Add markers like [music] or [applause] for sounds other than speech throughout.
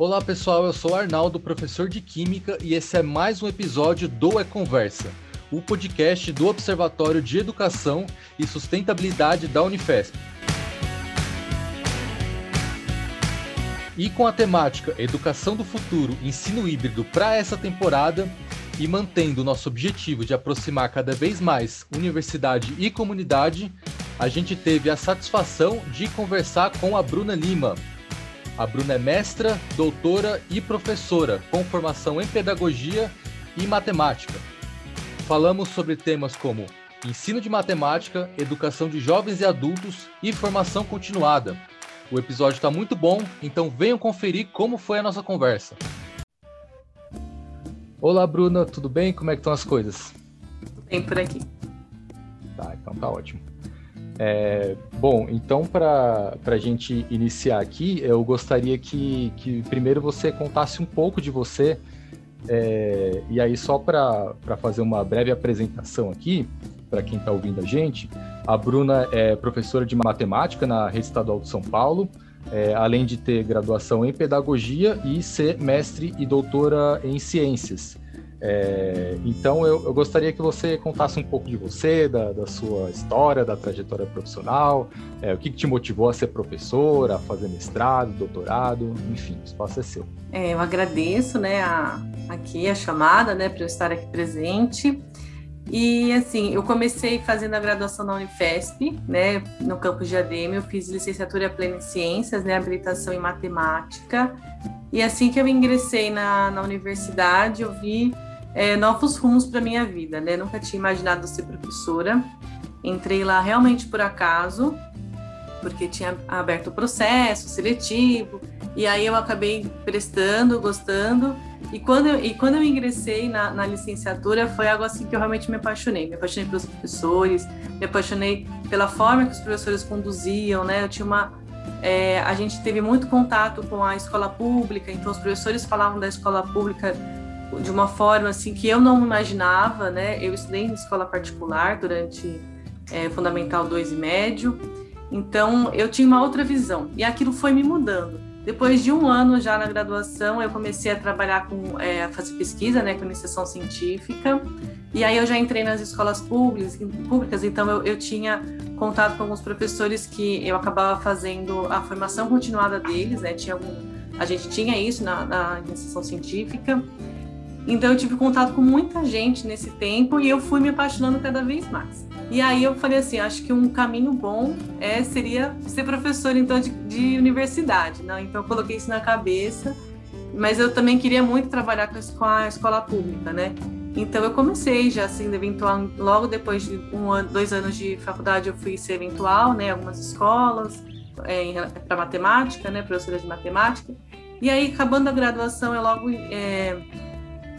Olá pessoal, eu sou Arnaldo, professor de Química, e esse é mais um episódio do É Conversa, o podcast do Observatório de Educação e Sustentabilidade da Unifesp. E com a temática Educação do Futuro, Ensino Híbrido para essa temporada, e mantendo o nosso objetivo de aproximar cada vez mais universidade e comunidade, a gente teve a satisfação de conversar com a Bruna Lima, a Bruna é mestra, doutora e professora, com formação em pedagogia e matemática. Falamos sobre temas como ensino de matemática, educação de jovens e adultos e formação continuada. O episódio está muito bom, então venham conferir como foi a nossa conversa. Olá, Bruna, tudo bem? Como é que estão as coisas? Tudo bem por aqui. Tá, então tá ótimo. É, bom, então para a gente iniciar aqui, eu gostaria que, que primeiro você contasse um pouco de você, é, e aí só para fazer uma breve apresentação aqui, para quem está ouvindo a gente, a Bruna é professora de matemática na Rede Estadual de São Paulo, é, além de ter graduação em pedagogia e ser mestre e doutora em ciências. É, então eu, eu, gostaria que você contasse um pouco de você, da, da sua história, da trajetória profissional, é, o que, que, te motivou a ser professora, a fazer mestrado, doutorado, enfim, o espaço é seu. É, eu agradeço, né, a, aqui a chamada, né, para eu estar aqui presente. E assim, eu comecei fazendo a graduação na Unifesp, né, no campus de ADM, eu fiz licenciatura plena em ciências, né, habilitação em matemática. E assim que eu ingressei na, na universidade, eu vi é, novos rumos para minha vida, né? Nunca tinha imaginado ser professora. Entrei lá realmente por acaso, porque tinha aberto o processo seletivo, e aí eu acabei prestando, gostando. E quando eu, e quando eu ingressei na, na licenciatura, foi algo assim que eu realmente me apaixonei. Me apaixonei pelos professores, me apaixonei pela forma que os professores conduziam, né? Eu tinha uma. É, a gente teve muito contato com a escola pública, então os professores falavam da escola pública de uma forma assim que eu não imaginava, né? Eu estudei em escola particular durante é, fundamental 2 e médio, então eu tinha uma outra visão. E aquilo foi me mudando. Depois de um ano já na graduação, eu comecei a trabalhar com, é, a fazer pesquisa, né, com iniciação científica, e aí eu já entrei nas escolas públicas, públicas. Então eu, eu tinha contato com alguns professores que eu acabava fazendo a formação continuada deles, né, tinha algum, a gente tinha isso na, na iniciação científica, então eu tive contato com muita gente nesse tempo e eu fui me apaixonando cada vez mais. E aí eu falei assim, acho que um caminho bom é seria ser professor então de, de universidade, né? Então eu coloquei isso na cabeça, mas eu também queria muito trabalhar com a escola pública, né? Então eu comecei já assim, eventual, logo depois de um ano, dois anos de faculdade eu fui ser eventual, né? Algumas escolas é, para matemática, né? Professora de matemática. E aí acabando a graduação eu logo é,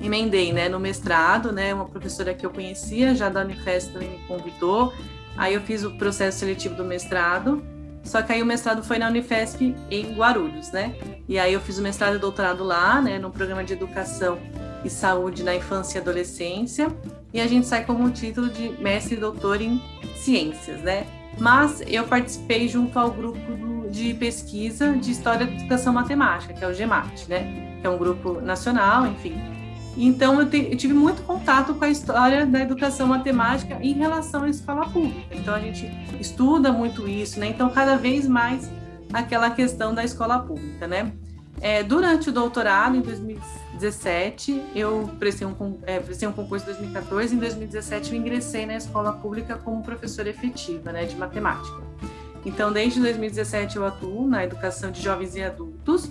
emendei, né, no mestrado, né, uma professora que eu conhecia já da Unifesp me convidou, aí eu fiz o processo seletivo do mestrado, só que aí o mestrado foi na Unifesp em Guarulhos, né, e aí eu fiz o mestrado e doutorado lá, né, no programa de educação e saúde na infância e adolescência, e a gente sai com o título de mestre e doutor em ciências, né, mas eu participei junto ao grupo de pesquisa de História da Educação Matemática, que é o GEMAT, né, que é um grupo nacional, enfim, então, eu, te, eu, tive muito contato com a história da educação matemática em relação à escola pública. Então, a gente estuda muito isso, né? Então, cada vez mais aquela questão da escola pública, né? É, durante o doutorado, em 2017, eu prestei um, é, prestei um concurso em 2014. Em 2017, eu ingressei na escola pública como professora efetiva né, de matemática. Então, desde 2017, eu atuo na educação de jovens e adultos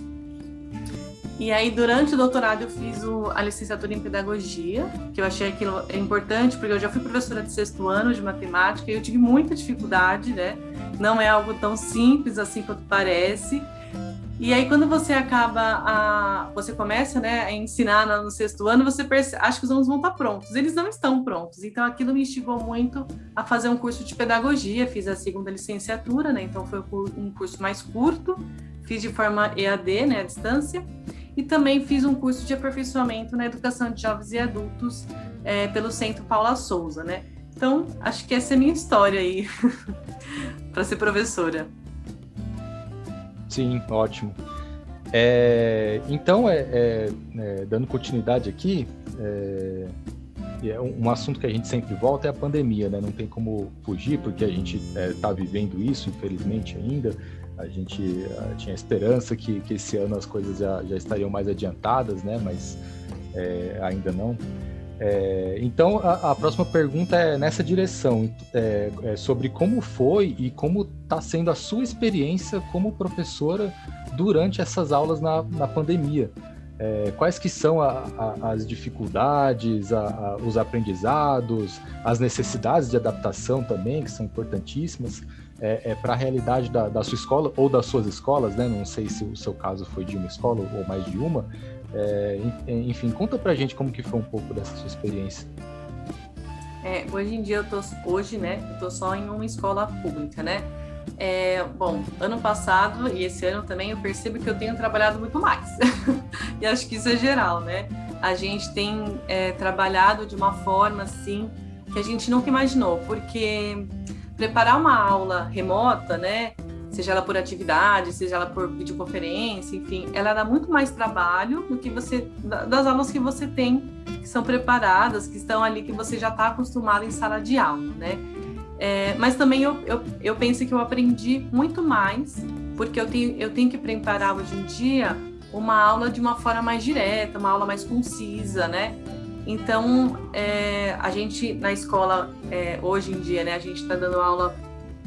e aí, durante o doutorado, eu fiz o, a licenciatura em pedagogia, que eu achei aquilo importante, porque eu já fui professora de sexto ano de matemática e eu tive muita dificuldade, né? Não é algo tão simples assim quanto parece. E aí, quando você acaba a. Você começa né, a ensinar no sexto ano, você percebe, acha que os alunos vão estar prontos. Eles não estão prontos. Então, aquilo me instigou muito a fazer um curso de pedagogia. Fiz a segunda licenciatura, né? Então, foi um curso mais curto. Fiz de forma EAD, né, à distância e também fiz um curso de aperfeiçoamento na educação de jovens e adultos é, pelo Centro Paula Souza, né? Então, acho que essa é a minha história aí [laughs] para ser professora. Sim, ótimo. É, então, é, é, é, dando continuidade aqui, é, um assunto que a gente sempre volta é a pandemia, né? Não tem como fugir, porque a gente está vivendo isso, infelizmente, ainda. A gente uh, tinha esperança que, que esse ano as coisas já, já estariam mais adiantadas, né? Mas ainda não. É, então, a, a, próxima pergunta é nessa direção, é, é sobre como foi e como está sendo a sua experiência como professora durante essas aulas na, na pandemia. É, quais que são a, a, as dificuldades, os aprendizados, as necessidades de adaptação também, que são importantíssimas é, é para a realidade da, da, sua escola ou das suas escolas, né? Não sei se o seu caso foi de uma escola ou mais de uma, é, enfim, conta pra gente como que foi um pouco dessa sua experiência. É, hoje em dia eu tô hoje, né? Eu tô só em uma escola pública, né? É, bom, ano passado e esse ano também eu percebo que eu tenho trabalhado muito mais. [laughs] e acho que isso é geral, né? A gente tem é, trabalhado de uma forma assim que a gente nunca imaginou, porque preparar uma aula remota, né? seja ela por atividade, seja ela por videoconferência, enfim, ela dá muito mais trabalho do que você das aulas que você tem, que são preparadas, que estão ali, que você já está acostumado em sala de aula, né? É, mas também eu, eu, eu penso que eu aprendi muito mais, porque eu tenho, eu tenho que preparar hoje em dia uma aula de uma forma mais direta, uma aula mais concisa, né? Então, é, a gente na escola, é, hoje em dia, né, a gente está dando aula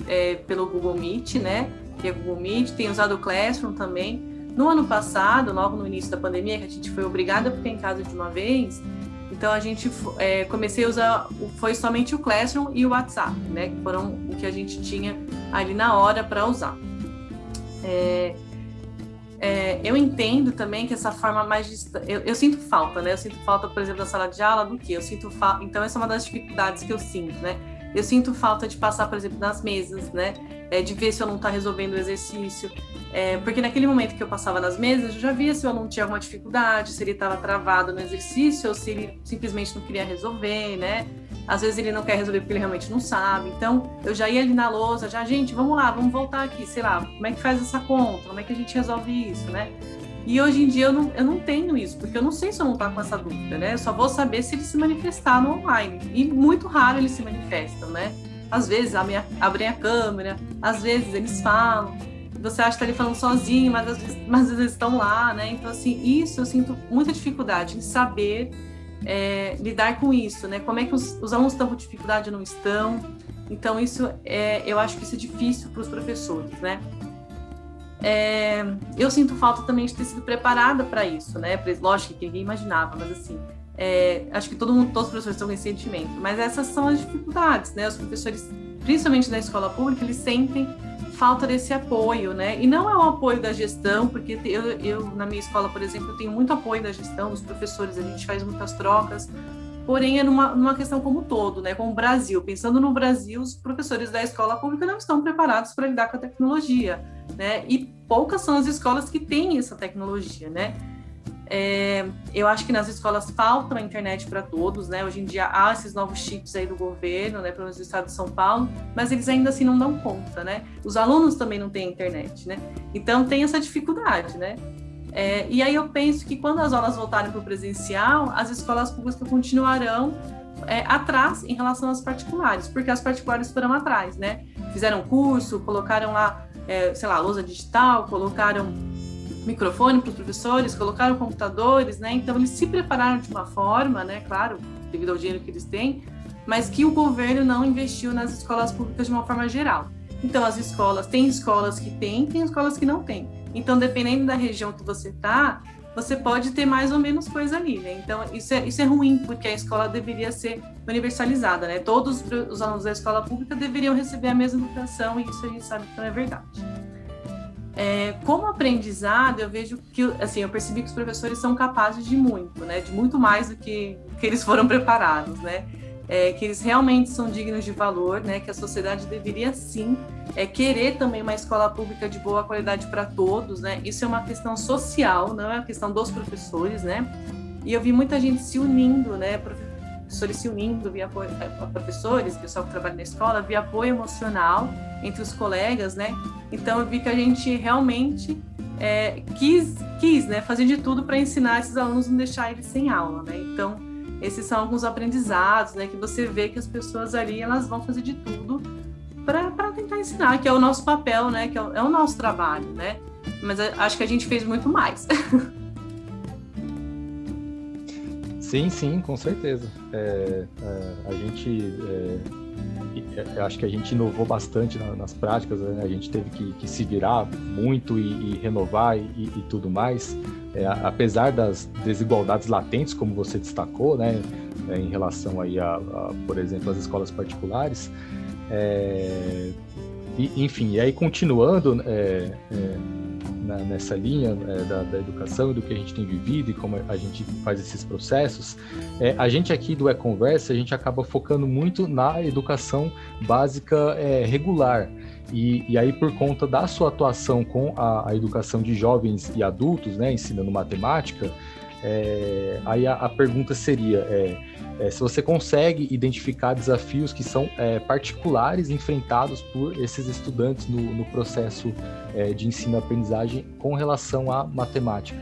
é, pelo Google Meet, né? Que é Google Meet, tem usado o Classroom também. No ano passado, logo no início da pandemia, que a gente foi obrigada a ficar em casa de uma vez, então a gente é, comecei a usar, foi somente o Classroom e o WhatsApp, né? Que foram o que a gente tinha ali na hora para usar. É, é, eu entendo também que essa forma mais eu, eu, sinto falta, né? Eu sinto falta, por exemplo, da sala de aula do que? Eu sinto falta. Então essa é uma das dificuldades que eu sinto, né? Eu sinto falta de passar, por exemplo, nas mesas, né? É, de ver se eu não está resolvendo o exercício. É, porque naquele momento que eu passava nas mesas, eu já via se o aluno tinha alguma dificuldade, se ele estava travado no exercício ou se ele simplesmente não queria resolver, né? Às vezes ele não quer resolver porque ele realmente não sabe. Então, eu já ia ali na lousa, já, gente, vamos lá, vamos voltar aqui, sei lá, como é que faz essa conta? Como é que a gente resolve isso, né? E hoje em dia eu não, eu não tenho isso, porque eu não sei se eu não estou com essa dúvida, né? Eu só vou saber se ele se manifestar no online. E muito raro eles se manifestam, né? Às vezes abrem a câmera, às vezes eles falam. Você acha que está ali falando sozinho, mas às, vezes, mas às vezes estão lá, né? Então, assim, isso eu sinto muita dificuldade em saber é, lidar com isso, né? Como é que os, os alunos estão com dificuldade ou não estão. Então, isso é, eu acho que isso é difícil para os professores, né? É, eu sinto falta também de ter sido preparada para isso, né? Lógico que ninguém imaginava, mas assim, é, acho que todo mundo, todos os professores estão com esse sentimento. Mas essas são as dificuldades, né? Os professores, principalmente na escola pública, eles sentem falta desse apoio, né? E não é o apoio da gestão, porque eu, eu na minha escola, por exemplo, tenho muito apoio da gestão, dos professores, a gente faz muitas trocas, porém é numa, numa questão como um todo, né? Como o Brasil. Pensando no Brasil, os professores da escola pública não estão preparados para lidar com a tecnologia né? E poucas são as escolas que têm essa tecnologia, né? É, eu acho que nas escolas falta a internet para todos, né? Hoje em dia há esses novos chips aí do governo, né? Pelo menos do estado de São Paulo, mas eles ainda assim não dão conta, né? Os alunos também não têm internet, né? Então tem essa dificuldade, né? É, e aí eu penso que quando as aulas voltarem para o presencial, as escolas públicas continuarão é, atrás em relação às particulares, porque as particulares foram atrás, né? Fizeram curso, colocaram lá é, sei lá, lousa digital, colocaram microfone para os professores, colocaram computadores, né? Então eles se prepararam de uma forma, né? Claro, devido ao dinheiro que eles têm, mas que o governo não investiu nas escolas públicas de uma forma geral. Então as escolas, tem escolas que têm, tem escolas que não têm. Então dependendo da região que você está, você pode ter mais ou menos coisa ali, né? Então, isso é, isso é ruim, porque a escola deveria ser universalizada, né? Todos os alunos da escola pública deveriam receber a mesma educação, e isso a gente sabe que não é verdade. É, como aprendizado, eu vejo que, assim, eu percebi que os professores são capazes de muito, né? De muito mais do que, que eles foram [laughs] preparados, né? é, que eles realmente são dignos de valor, né? Que a sociedade deveria sim é, querer também uma escola pública de boa qualidade para todos, né? Isso é uma questão social, não é uma questão dos professores, né? E eu vi muita gente se unindo, né? Professores se unindo via apoio, é, professores, pessoal que trabalha na escola, via apoio emocional entre os colegas, né? Então eu vi que a gente realmente é, quis, quis né, fazer de tudo para ensinar esses alunos não deixar eles sem aula, né? Então, esses são alguns aprendizados, né, que você vê que as pessoas ali elas vão fazer de tudo para tentar ensinar, que é o nosso papel, né, que é o, é o nosso trabalho, né? Mas acho que a gente fez muito mais. [laughs] Sim, sim, com certeza. É, é, a gente é, é, acho que a gente inovou bastante na, nas práticas, né? a gente teve que, que se virar muito e, e renovar e, e, tudo mais. É, apesar das desigualdades latentes, como você destacou, né, é, em relação aí a, a, por exemplo, as escolas particulares, e, enfim, e aí continuando na, nessa linha é, da, da, educação e do que a gente tem vivido e como a gente faz esses processos, é, a gente aqui do E-Conversa, a gente acaba focando muito na educação básica é, regular. E, e, aí, por conta da sua atuação com a, a educação de jovens e adultos, né, ensinando matemática, é, aí a, a, pergunta seria: é, é, se você consegue identificar desafios que são é, particulares enfrentados por esses estudantes no, no processo é, de ensino-aprendizagem com relação à matemática.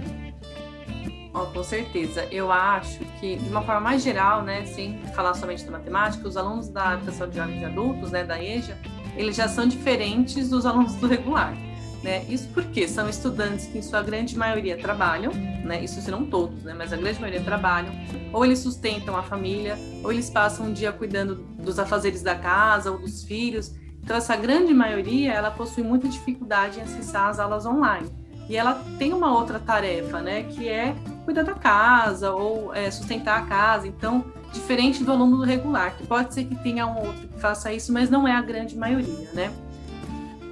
Oh, com certeza. Eu acho que, de uma forma mais geral, né, sem falar somente da matemática, os alunos da educação de jovens e adultos, né, da EJA, eles já são diferentes dos alunos do regular. Né? Isso porque são estudantes que, em sua grande maioria, trabalham, né? isso se não todos, né? mas a grande maioria trabalham, ou eles sustentam a família, ou eles passam um dia cuidando dos afazeres da casa ou dos filhos. Então, essa grande maioria, ela possui muita dificuldade em acessar as aulas online. E ela tem uma outra tarefa, né, que é cuidar da casa ou é, sustentar a casa. Então, diferente do aluno regular, que pode ser que tenha um outro que faça isso, mas não é a grande maioria, né?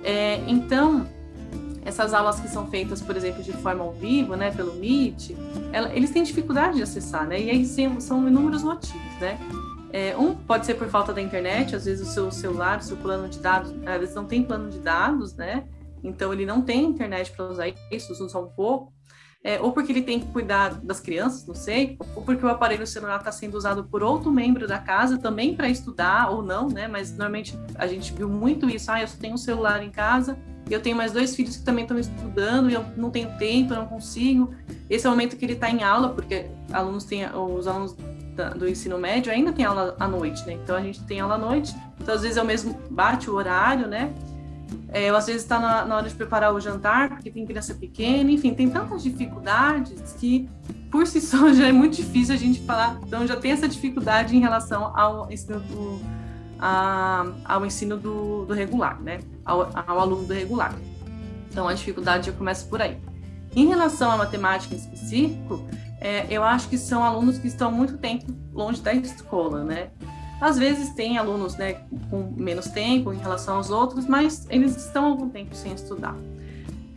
É, então, essas aulas que são feitas, por exemplo, de forma ao vivo, né, pelo Meet, ela, eles têm dificuldade de acessar, né? E aí são inúmeros motivos, né? É, um pode ser por falta da internet, às vezes o seu celular, o seu plano de dados, às vezes não tem plano de dados, né? Então ele não tem internet para usar isso, usa um pouco. É, ou porque ele tem que cuidar das crianças, não sei, ou porque o aparelho celular está sendo usado por outro membro da casa também para estudar ou não, né? Mas normalmente a gente viu muito isso. Ah, eu só tenho um celular em casa eu tenho mais dois filhos que também estão estudando e eu não tenho tempo, eu não consigo. Esse é o momento que ele está em aula, porque alunos têm, os alunos do ensino médio ainda têm aula à noite, né? Então a gente tem aula à noite, então às vezes o mesmo bate o horário, né? É, às vezes está na, na, hora de preparar o jantar, porque tem criança pequena, enfim, tem tantas dificuldades que por si só [laughs] já é muito difícil a gente falar. Então já tem essa dificuldade em relação ao ensino do, a, ao ensino do, do regular, né? Ao, ao, aluno do regular. Então a dificuldade já começa por aí. Em relação à matemática em específico, é, eu acho que são alunos que estão muito tempo longe da escola, né? Às vezes tem alunos né, com menos tempo em relação aos outros, mas eles estão algum tempo sem estudar.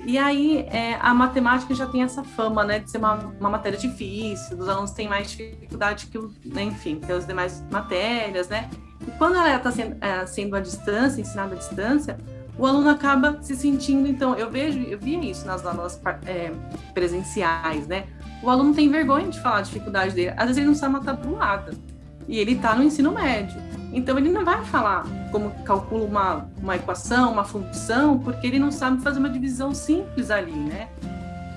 E aí é, a matemática já tem essa fama, né, de ser uma, uma matéria difícil, os alunos têm mais dificuldade que, né, enfim, que as demais matérias, né? E quando ela está sendo, é, sendo à distância, ensinada à distância, o aluno acaba se sentindo, então, eu vejo, eu via isso nas aulas é, presenciais, né? O aluno tem vergonha de falar a dificuldade dele. Às vezes ele não sabe uma tabulada. E ele está no ensino médio. Então ele não vai falar como calcula uma, uma equação, uma função, porque ele não sabe fazer uma divisão simples ali, né?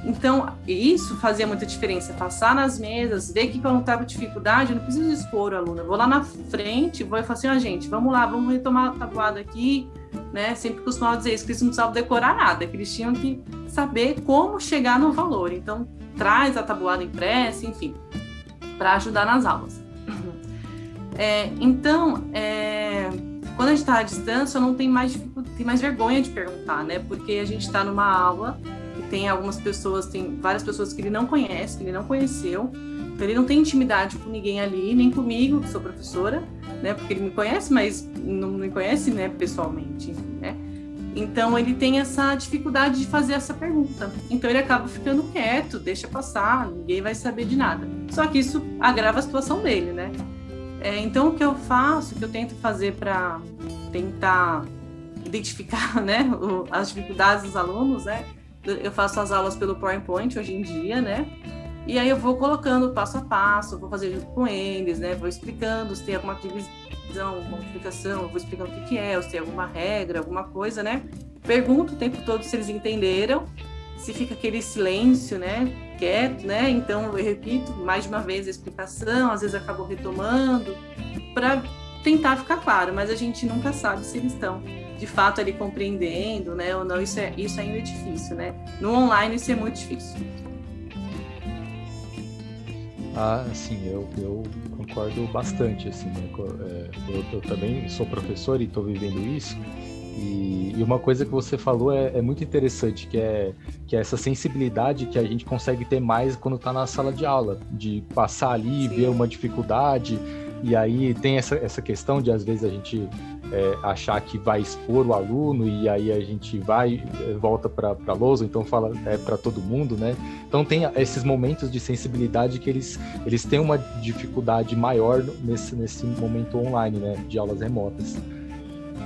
Então, isso fazia muita diferença. Passar nas mesas, ver que quando estava dificuldade, eu não preciso expor o aluno. Eu vou lá na frente, vou e falo assim, ó, ah, gente, vamos lá, vamos retomar a tabuada aqui, né? Sempre costumava dizer isso, que eles não precisavam decorar nada, que eles tinham que saber como chegar no valor. Então, traz a tabuada impressa, enfim, para ajudar nas aulas. É, então, é, quando a gente está à distância, eu não tenho mais, tem mais vergonha de perguntar, né? Porque a gente está numa aula tem algumas pessoas, tem várias pessoas que ele não conhece, que ele não conheceu, então ele não tem intimidade com ninguém ali, nem comigo, que sou professora, né? Porque ele me conhece, mas não me conhece, né, pessoalmente, né? Então ele tem essa dificuldade de fazer essa pergunta. Então ele acaba ficando quieto, deixa passar, ninguém vai saber de nada. Só que isso agrava a situação dele, né? É, então o que eu faço, o que eu tento fazer para tentar identificar, [laughs] né, o, as dificuldades dos alunos, né? Eu faço as aulas pelo PowerPoint hoje em dia, né? E aí eu vou colocando passo a passo, vou fazer junto com eles, né? Vou explicando se tem alguma divisão, uma multiplicação, eu vou explicando o que, que é, se tem alguma regra, alguma coisa, né? Pergunto o tempo todo se eles entenderam. se fica aquele silêncio, né, quieto, né? Então eu repito mais de uma vez a explicação, às vezes acabo retomando para tentar ficar claro, mas a gente nunca sabe se eles estão de fato ali compreendendo, né, ou não. Isso é isso ainda é difícil, né? No online isso é muito difícil. Ah, sim, eu, eu concordo bastante, assim, né? É, eu, eu também sou professor e estou vivendo isso, e, e, uma coisa que você falou é, é, muito interessante, que é, que é essa sensibilidade que a gente consegue ter mais quando está na sala de aula, de passar ali, Sim. ver uma dificuldade, e aí tem essa, essa questão de às vezes a gente é, achar que vai expor o aluno e aí a gente vai é, volta para a lousa, então fala é para todo mundo, né? Então tem esses momentos de sensibilidade que eles, eles têm uma dificuldade maior nesse, nesse momento online, né? De aulas remotas.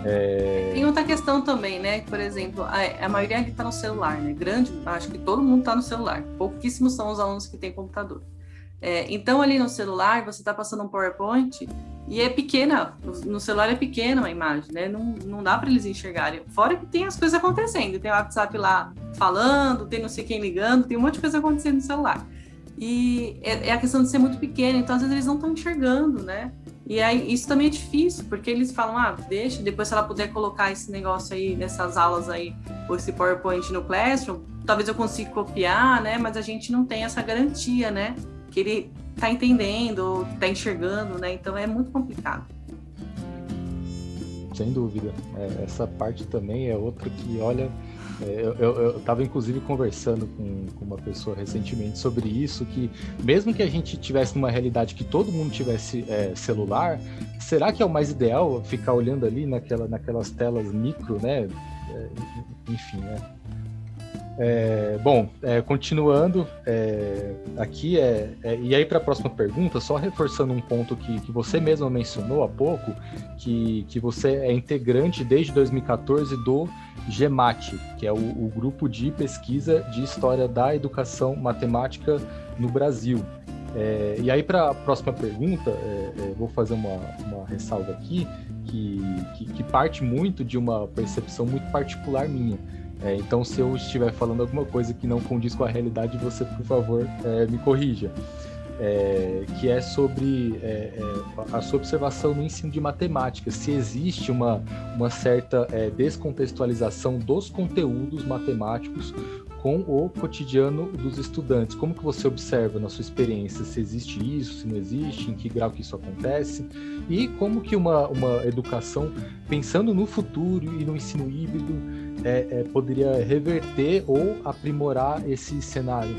É... Tem outra questão também, né? Por exemplo, a, a maioria está no celular, né? Grande, acho que todo mundo está no celular. Pouquíssimos são os alunos que têm computador. É, então, ali no celular, você está passando um PowerPoint e é pequena, no celular é pequena a imagem, né? Não, não dá para eles enxergarem. Fora que tem as coisas acontecendo, tem o WhatsApp lá falando, tem não sei quem ligando, tem um monte de coisa acontecendo no celular. E é, é a questão de ser muito pequena, então às vezes eles não estão enxergando, né? E aí isso também é difícil, porque eles falam, ah, deixa, depois se ela puder colocar esse negócio aí nessas aulas aí, ou esse PowerPoint no Classroom, talvez eu consiga copiar, né? Mas a gente não tem essa garantia, né? Que ele tá entendendo, tá enxergando, né? Então é muito complicado. Sem dúvida. É, essa parte também é outra que, olha, é, eu estava inclusive conversando com, com, uma pessoa recentemente sobre isso, que mesmo que a gente tivesse numa realidade que todo mundo tivesse é, celular, será que é o mais ideal ficar olhando ali naquela, naquelas telas micro, né? É, enfim, né? É, bom, é, continuando é, aqui, é, é e aí para a próxima pergunta, só reforçando um ponto que, que você mesmo mencionou há pouco, que, que você é integrante desde 2014 do GEMAT, que é o, o Grupo de Pesquisa de História da Educação Matemática no Brasil. É, e aí, para a próxima pergunta, vou fazer uma, uma ressalva aqui, que, que, que parte muito de uma percepção muito particular minha. É, então, se eu estiver falando alguma coisa que não condiz com a realidade, você, por favor, é, me corrija. É, que é sobre é, é, a sua observação no ensino de matemática, se existe uma, uma certa é, descontextualização dos conteúdos matemáticos com o cotidiano dos estudantes. Como que você observa na sua experiência se existe isso, se não existe, em que grau que isso acontece e como que uma, uma educação pensando no futuro e no ensino híbrido é, é, poderia reverter ou aprimorar esse cenário?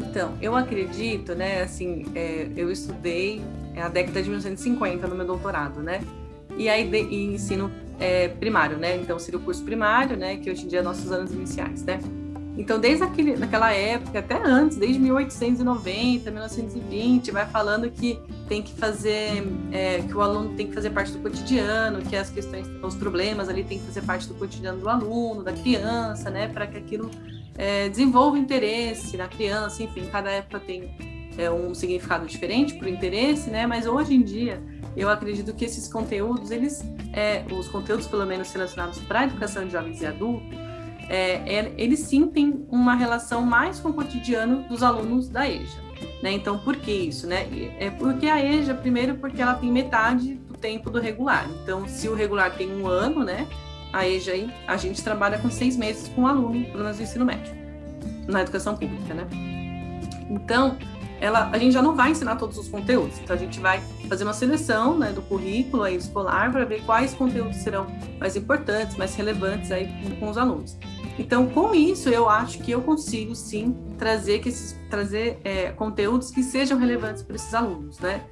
Então, eu acredito, né, assim, é, eu estudei a década de 1950 no meu doutorado, né, e aí de, e ensino é, primário, né, então seria o curso primário, né, que hoje em dia é nossos anos iniciais, né. Então, desde aquele, naquela época, até antes, desde 1890, 1920, vai falando que tem que fazer, é, que o aluno tem que fazer parte do cotidiano, que as questões, os problemas ali tem que fazer parte do cotidiano do aluno, da criança, né, para que aquilo é, desenvolva interesse na criança, enfim, cada época tem é, um significado diferente para o interesse, né, mas hoje em dia eu acredito que esses conteúdos, eles, é, os conteúdos pelo menos relacionados para a educação de jovens e adultos, é, é, eles sim têm uma relação mais com o cotidiano dos alunos da EJA. Né? Então, por que isso? Né? É porque a EJA, primeiro, porque ela tem metade do tempo do regular. Então, se o regular tem um ano, né? a EJA, a gente trabalha com seis meses com o aluno, pelo menos no ensino médio, na educação pública. Né? Então, ela, a gente já não vai ensinar todos os conteúdos, então a gente vai fazer uma seleção né, do currículo aí, escolar para ver quais conteúdos serão mais importantes, mais relevantes aí com, os alunos. Então, com isso, eu acho que eu consigo sim trazer, que esses, trazer é, conteúdos que sejam relevantes para esses alunos, né?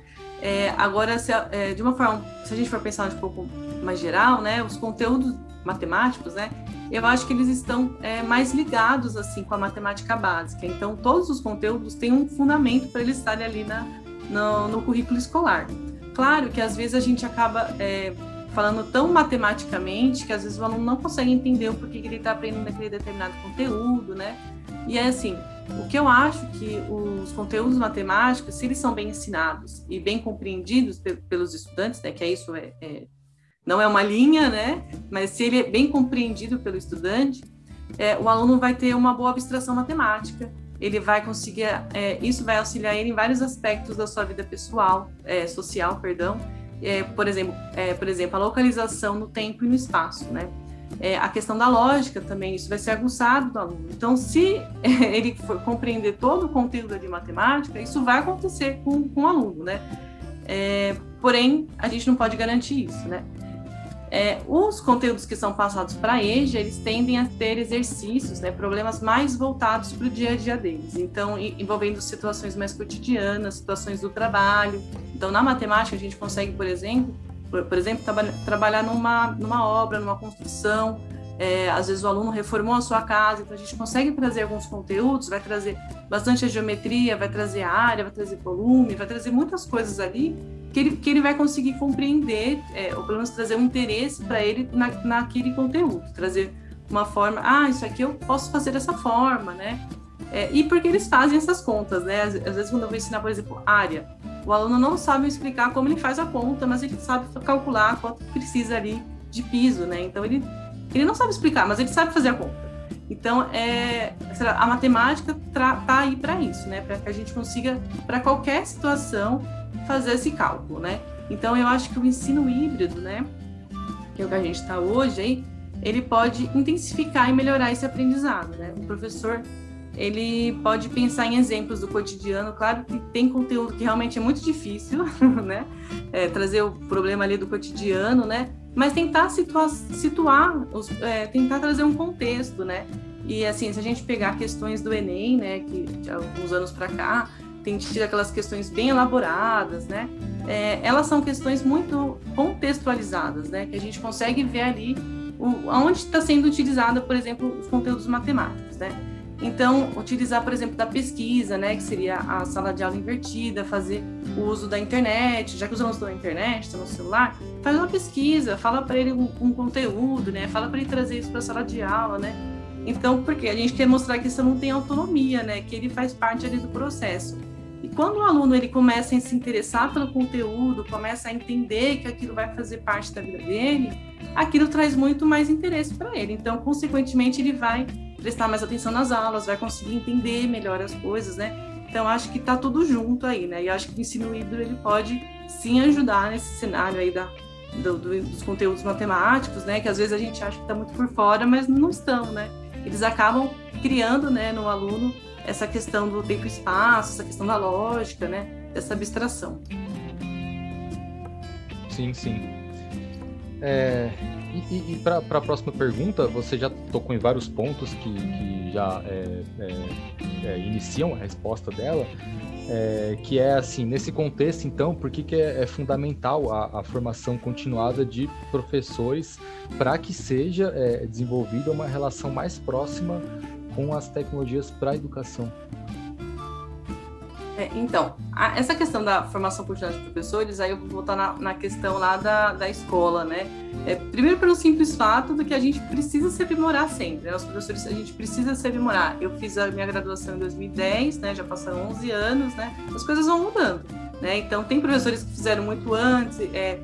É, agora, se, é, de uma forma, se a gente for pensar um pouco mais geral, né, os conteúdos matemáticos, né, eu acho que eles estão é, mais ligados assim com a matemática básica. Então, todos os conteúdos têm um fundamento para eles estarem ali na, no, no, currículo escolar. Claro que às vezes a gente acaba é, falando tão matematicamente que às vezes o aluno não consegue entender o porquê que ele está aprendendo aquele determinado conteúdo, né? E é assim, o que eu acho que os conteúdos matemáticos, se eles são bem ensinados e bem compreendidos pelos estudantes, né, que é isso, é, é, não é uma linha, né, mas se ele é bem compreendido pelo estudante, é, o aluno vai ter uma boa abstração matemática, ele vai conseguir, é, isso vai auxiliar ele em vários aspectos da sua vida pessoal, é, social, perdão, é, por exemplo, é, por exemplo, a localização no tempo e no espaço, né? É, a questão da lógica também, isso vai ser aguçado do aluno. Então, se [laughs] ele for compreender todo o conteúdo de matemática, isso vai acontecer com, com o aluno, né? Porém, a gente não pode garantir isso, né? É, os conteúdos que são passados para a EJA, eles tendem a ter exercícios, né, problemas mais voltados para o dia a dia deles. Então, envolvendo situações mais cotidianas, situações do trabalho. Então, na matemática, a gente consegue, por exemplo, por, por exemplo, traba trabalhar numa, numa obra, numa construção. É, às vezes o aluno reformou a sua casa, então a gente consegue trazer alguns conteúdos, vai trazer bastante a geometria, vai trazer a área, vai trazer volume, vai trazer muitas coisas ali que ele, que ele vai conseguir compreender, é, ou pelo menos trazer um interesse para ele na, naquele conteúdo, trazer uma forma, ah, isso aqui eu posso fazer dessa forma, né? É, e porque eles fazem essas contas, né? Às, às, vezes, quando eu vou ensinar, por exemplo, área, o aluno não sabe explicar como ele faz a conta, mas ele sabe calcular quanto precisa ali de piso, né? Então, ele, ele não sabe explicar, mas ele sabe fazer a conta. Então, é, a matemática está aí para isso, né? Para que a gente consiga, para qualquer situação, fazer esse cálculo, né? Então, eu acho que o ensino híbrido, né, que é o que a gente está hoje, aí, ele pode intensificar e melhorar esse aprendizado, né? O professor ele pode pensar em exemplos do cotidiano, claro que tem conteúdo que realmente é muito difícil, [laughs] né? É, trazer o problema ali do cotidiano, né? Mas tentar situar, situar os, é, tentar trazer um contexto, né? E assim, se a gente pegar questões do Enem, né, que de alguns anos para cá, tem tido aquelas questões bem elaboradas, né? É, elas são questões muito contextualizadas, né? Que a gente consegue ver ali o, onde está sendo utilizada, por exemplo, os conteúdos matemáticos, né? Então, utilizar, por exemplo, da pesquisa, né, que seria a sala de aula invertida, fazer o uso da internet, já que os alunos estão na internet, estão no celular, faz uma pesquisa, fala para ele um, um, conteúdo, né, fala para ele trazer isso para a sala de aula, né. Então, porque a gente quer mostrar que isso não tem autonomia, né, que ele faz parte ali do processo. E quando o aluno ele começa a se interessar pelo conteúdo, começa a entender que aquilo vai fazer parte da vida dele, aquilo traz muito mais interesse para ele. Então, consequentemente, ele vai prestar mais atenção nas aulas, vai conseguir entender melhor as coisas, né? Então, acho que está tudo junto aí, né? E acho que o ensino híbrido ele pode sim ajudar nesse cenário aí da, do, do, dos conteúdos matemáticos, né? Que às vezes a gente acha que está muito por fora, mas não estão, né? Eles acabam criando, né, no aluno essa questão do tempo e espaço, essa questão da lógica, né? Dessa abstração. Sim, sim. É, e, e para a próxima pergunta, você já tocou em vários pontos que, que já é, é, é, iniciam a resposta dela, é, que é assim, nesse contexto, então, por que, que é, é fundamental a, a, formação continuada de professores para que seja desenvolvida uma relação mais próxima com as tecnologias para a educação? É, então, a, essa questão da formação continuada de professores, aí eu vou voltar na, na questão lá da, da escola, né? É, primeiro pelo simples fato de que a gente precisa se aprimorar sempre, né? Os professores, a gente precisa se aprimorar. Eu fiz a minha graduação em 2010, né? Já passaram 11 anos, né? As coisas vão mudando, né? Então, tem professores que fizeram muito antes, é,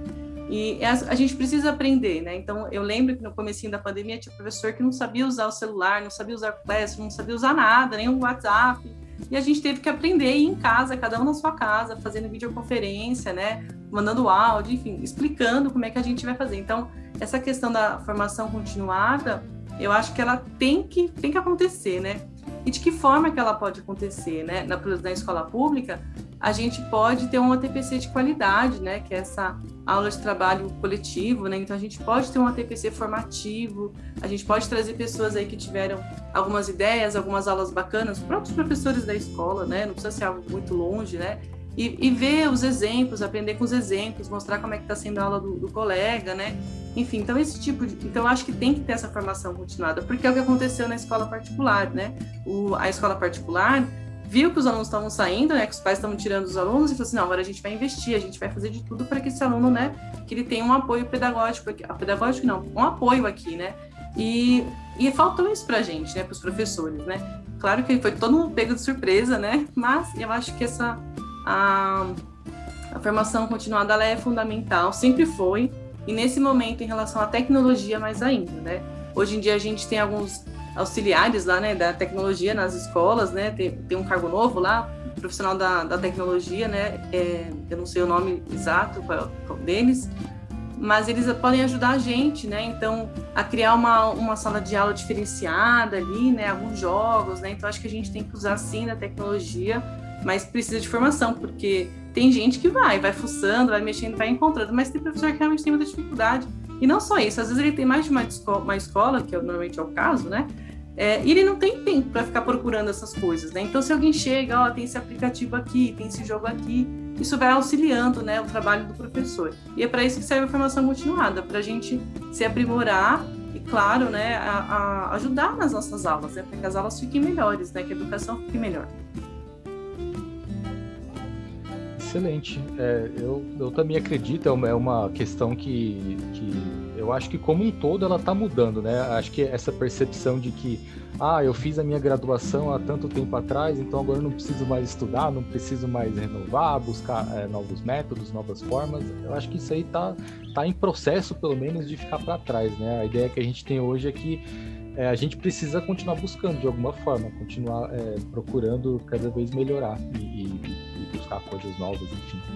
e a, a, gente precisa aprender, né? Então, eu lembro que no comecinho da pandemia tinha professor que não sabia usar o celular, não sabia usar o Classroom, não sabia usar nada, nem o WhatsApp. E a gente teve que aprender em casa, cada um na sua casa, fazendo videoconferência, né? Mandando áudio, enfim, explicando como é que a gente vai fazer. Então, essa questão da formação continuada, eu acho que ela tem que, tem que acontecer, né? E de que forma que ela pode acontecer, né? Na, na escola pública, a gente pode ter um TPC de qualidade, né? Que é essa aula de trabalho coletivo, né? Então a gente pode ter um TPC formativo, a gente pode trazer pessoas aí que tiveram algumas ideias, algumas aulas bacanas, próprios professores da escola, né? Não precisa ser algo muito longe, né? E, e ver os exemplos, aprender com os exemplos, mostrar como é que está sendo a aula do, do, colega, né? Enfim, então esse tipo de, então acho que tem que ter essa formação continuada, porque é o que aconteceu na escola particular, né? O, a escola particular viu que os alunos estavam saindo, né, que os pais estavam tirando os alunos e falou assim, não, agora a gente vai investir, a gente vai fazer de tudo para que esse aluno, né, que ele tenha um apoio pedagógico, aqui, ah, pedagógico não, um apoio aqui, né, e, e faltou isso para a gente, né, para os professores, né, claro que foi todo mundo pego de surpresa, né, mas eu acho que essa, a, a formação continuada, ela é fundamental, sempre foi, e nesse momento, em relação à tecnologia, mais ainda, né, hoje em dia a gente tem alguns auxiliares lá, né, da tecnologia nas escolas, né, tem, tem um cargo novo lá, profissional da, da tecnologia, né, é, eu não sei o nome exato qual, qual deles, mas eles podem ajudar a gente, né, então, a criar uma, uma sala de aula diferenciada ali, né, alguns jogos, né, então acho que a gente tem que usar sim a tecnologia, mas precisa de formação, porque tem gente que vai, vai fuçando, vai mexendo, vai encontrando, mas tem professor que realmente tem muita dificuldade. E não só isso, às vezes ele tem mais de uma escola, uma escola que normalmente é o caso, né? É, e ele não tem tempo para ficar procurando essas coisas, né? Então, se alguém chega, ó, tem esse aplicativo aqui, tem esse jogo aqui, isso vai auxiliando, né, o trabalho do professor. E é para isso que serve a formação continuada, para a gente se aprimorar e, claro, né, a, a ajudar nas nossas aulas, né, para que as aulas fiquem melhores, né, que a educação fique melhor. Excelente. É, eu, eu também acredito, é uma é questão que, que eu acho que como um todo ela está mudando, né? Acho que essa percepção de que, ah, eu fiz a minha graduação há tanto tempo atrás, então agora eu não preciso mais estudar, não preciso mais renovar, buscar é, novos métodos, novas formas. Eu acho que isso aí está tá em processo, pelo menos, de ficar para trás, né? A ideia que a gente tem hoje é que é, a gente precisa continuar buscando de alguma forma, continuar é, procurando cada vez melhorar e, e buscar coisas novas, enfim.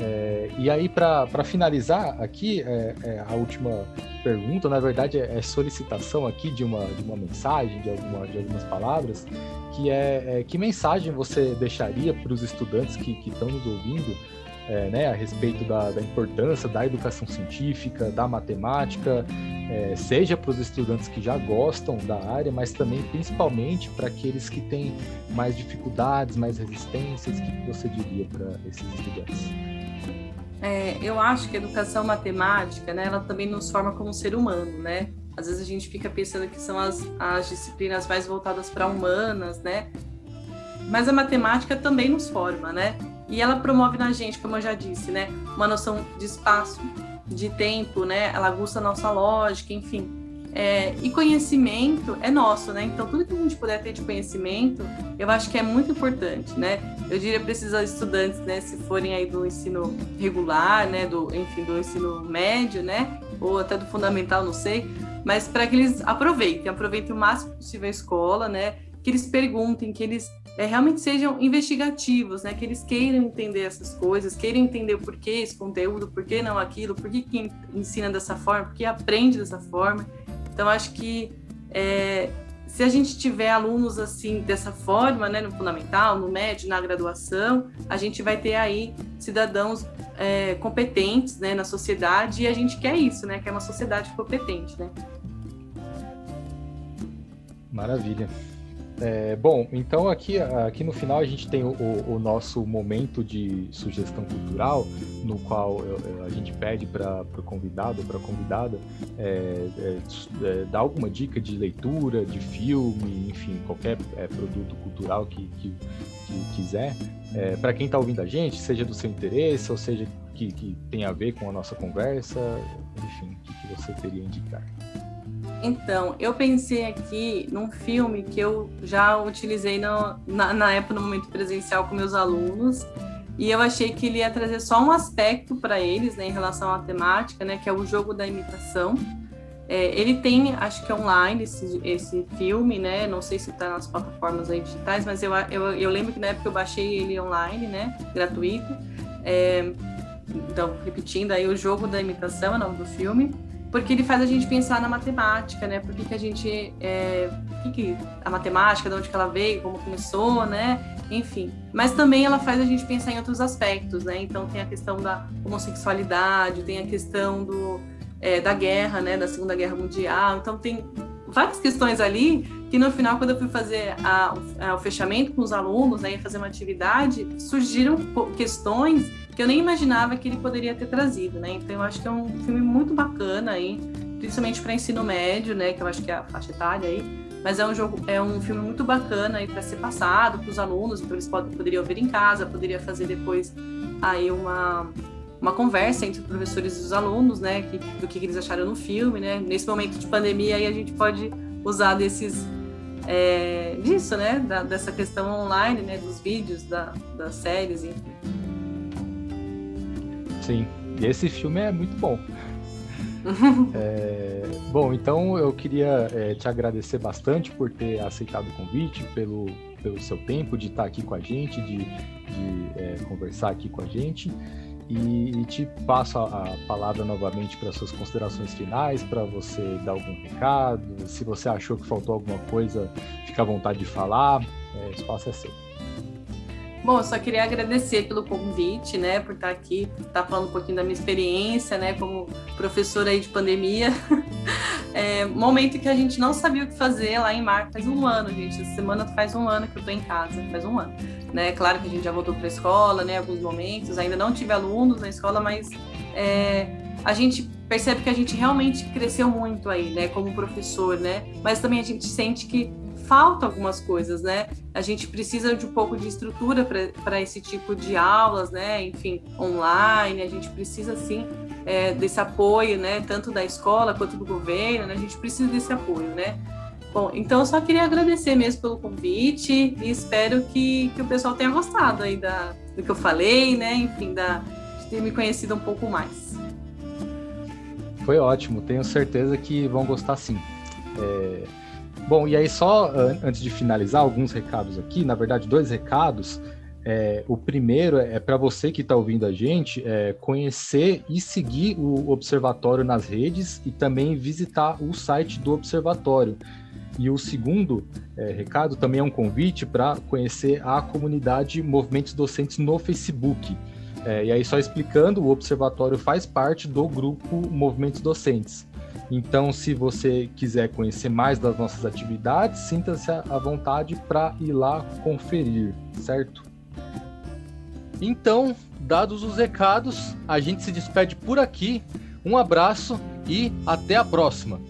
É, e aí, para finalizar aqui, é, é, a última pergunta, na verdade, é, é, solicitação aqui de uma, de uma mensagem, de, alguma, de algumas palavras, que é, é que mensagem você deixaria para os estudantes que estão nos ouvindo é, né, a respeito da, da, importância da educação científica, da matemática, seja para os estudantes que já gostam da área, mas também principalmente para aqueles que têm mais dificuldades, mais resistências, o que você diria para esses estudantes? É, eu acho que a educação matemática, né, ela também nos forma como ser humano, né? Às vezes a gente fica pensando que são as, as disciplinas mais voltadas para humanas, né? Mas a matemática também nos forma, né? E ela promove na gente, como eu já disse, né, uma noção de espaço, de tempo, né? Ela aguça a nossa lógica, enfim. É, e conhecimento é nosso, né? Então, tudo que a gente puder ter de conhecimento, eu acho que é muito importante, né? Eu diria para esses estudantes, né, se forem aí do ensino regular, né, do, enfim, do ensino médio, né, ou até do fundamental, não sei, mas para que eles aproveitem, aproveitem o máximo possível a escola, né? Que eles perguntem, que eles é, realmente sejam investigativos, né? Que eles queiram entender essas coisas, queiram entender o porquê esse conteúdo, por que não aquilo, por que, que ensina dessa forma, por que aprende dessa forma. Então, acho que é, se a gente tiver alunos assim dessa forma, né, no fundamental, no médio, na graduação, a gente vai ter aí cidadãos é, competentes, né, na sociedade e a gente quer isso, né, que é uma sociedade competente, né. Maravilha. É, bom, então aqui, aqui no final a gente tem o, o, nosso momento de sugestão cultural, no qual a gente pede para o convidado ou para a convidada é, é, é, dar alguma dica de leitura, de filme, enfim, qualquer é, produto cultural que, que, que quiser. É, para quem está ouvindo a gente, seja do seu interesse, ou seja, que, que a ver com a nossa conversa, enfim, o que, que você teria a indicar. Então, eu pensei aqui num filme que eu já utilizei no, na, na época, no momento presencial com meus alunos, e eu achei que ele ia trazer só um aspecto para eles, né, em relação à temática, né, que é o jogo da imitação. É, ele tem, acho que online, esse, esse filme, né, não sei se está nas plataformas aí digitais, mas eu, eu, eu, lembro que na época eu baixei ele online, né, gratuito. É, então, repetindo aí, o jogo da imitação é o nome do filme porque ele faz a gente pensar na matemática, né? Por que, que a gente. É, que, que a matemática, de onde que ela veio, como começou, né? Enfim. Mas também ela faz a gente pensar em outros aspectos, né? Então tem a questão da homossexualidade, tem a questão do, é, da guerra, né? Da Segunda Guerra Mundial. Então tem várias questões ali que no final, quando eu fui fazer a, a, o fechamento com os alunos, né, fazer uma atividade, surgiram questões que eu nem imaginava que ele poderia ter trazido, né? Então eu acho que é um filme muito bacana aí, principalmente para ensino médio, né? Que eu acho que é a faixa etária aí. Mas é um jogo, é um filme muito bacana aí para ser passado para os alunos, então eles podem, poderiam ver em casa, poderia fazer depois aí uma uma conversa entre os professores e os alunos, né, que, do que eles acharam no filme, né. Nesse momento de pandemia aí a gente pode usar desses é, disso, né, da, dessa questão online, né, dos vídeos, da, das séries, enfim. Sim, e esse filme é muito bom. é, [laughs] bom, então eu queria é, te agradecer bastante por ter aceitado o convite, pelo, pelo seu tempo de estar aqui com a gente, de, de conversar aqui com a gente. E, e te passo a, a palavra novamente para suas considerações finais, para você dar algum recado. Se você achou que faltou alguma coisa, fica à vontade de falar. É, o espaço é seu. Bom, só queria agradecer pelo convite, né, por estar aqui, estar falando um pouquinho da minha experiência, né, como professora aí de pandemia. [laughs] É, momento que a gente não sabia o que fazer lá em março, faz um ano, gente. Essa semana faz um ano que eu estou em casa, faz um ano. Né? Claro que a gente já voltou para a escola, né, alguns momentos, ainda não tive alunos na escola, mas é, a gente percebe que a gente realmente cresceu muito aí, né, como professor, né? Mas também a gente sente que falta algumas coisas, né? A gente precisa de um pouco de estrutura para esse tipo de aulas, né? Enfim, online, a gente precisa sim é, desse apoio, né? Tanto da escola quanto do governo, né? A gente precisa desse apoio, né? Bom, então eu só queria agradecer mesmo pelo convite e espero que, que o pessoal tenha gostado aí da, do que eu falei, né? Enfim, da, de ter me conhecido um pouco mais. Foi ótimo, tenho certeza que vão gostar sim. É Bom, e aí só antes de finalizar, alguns recados aqui, na verdade, dois recados. É, o primeiro é para você que está ouvindo a gente é, conhecer e seguir o Observatório nas redes e também visitar o site do Observatório. E o segundo é, recado também é um convite para conhecer a comunidade Movimentos Docentes no Facebook. É, e aí, só explicando, o Observatório faz parte do grupo Movimentos Docentes. Então, se você quiser conhecer mais das nossas atividades, sinta-se à vontade para ir lá conferir, certo? Então, dados os recados, a gente se despede por aqui. Um abraço e até a próxima!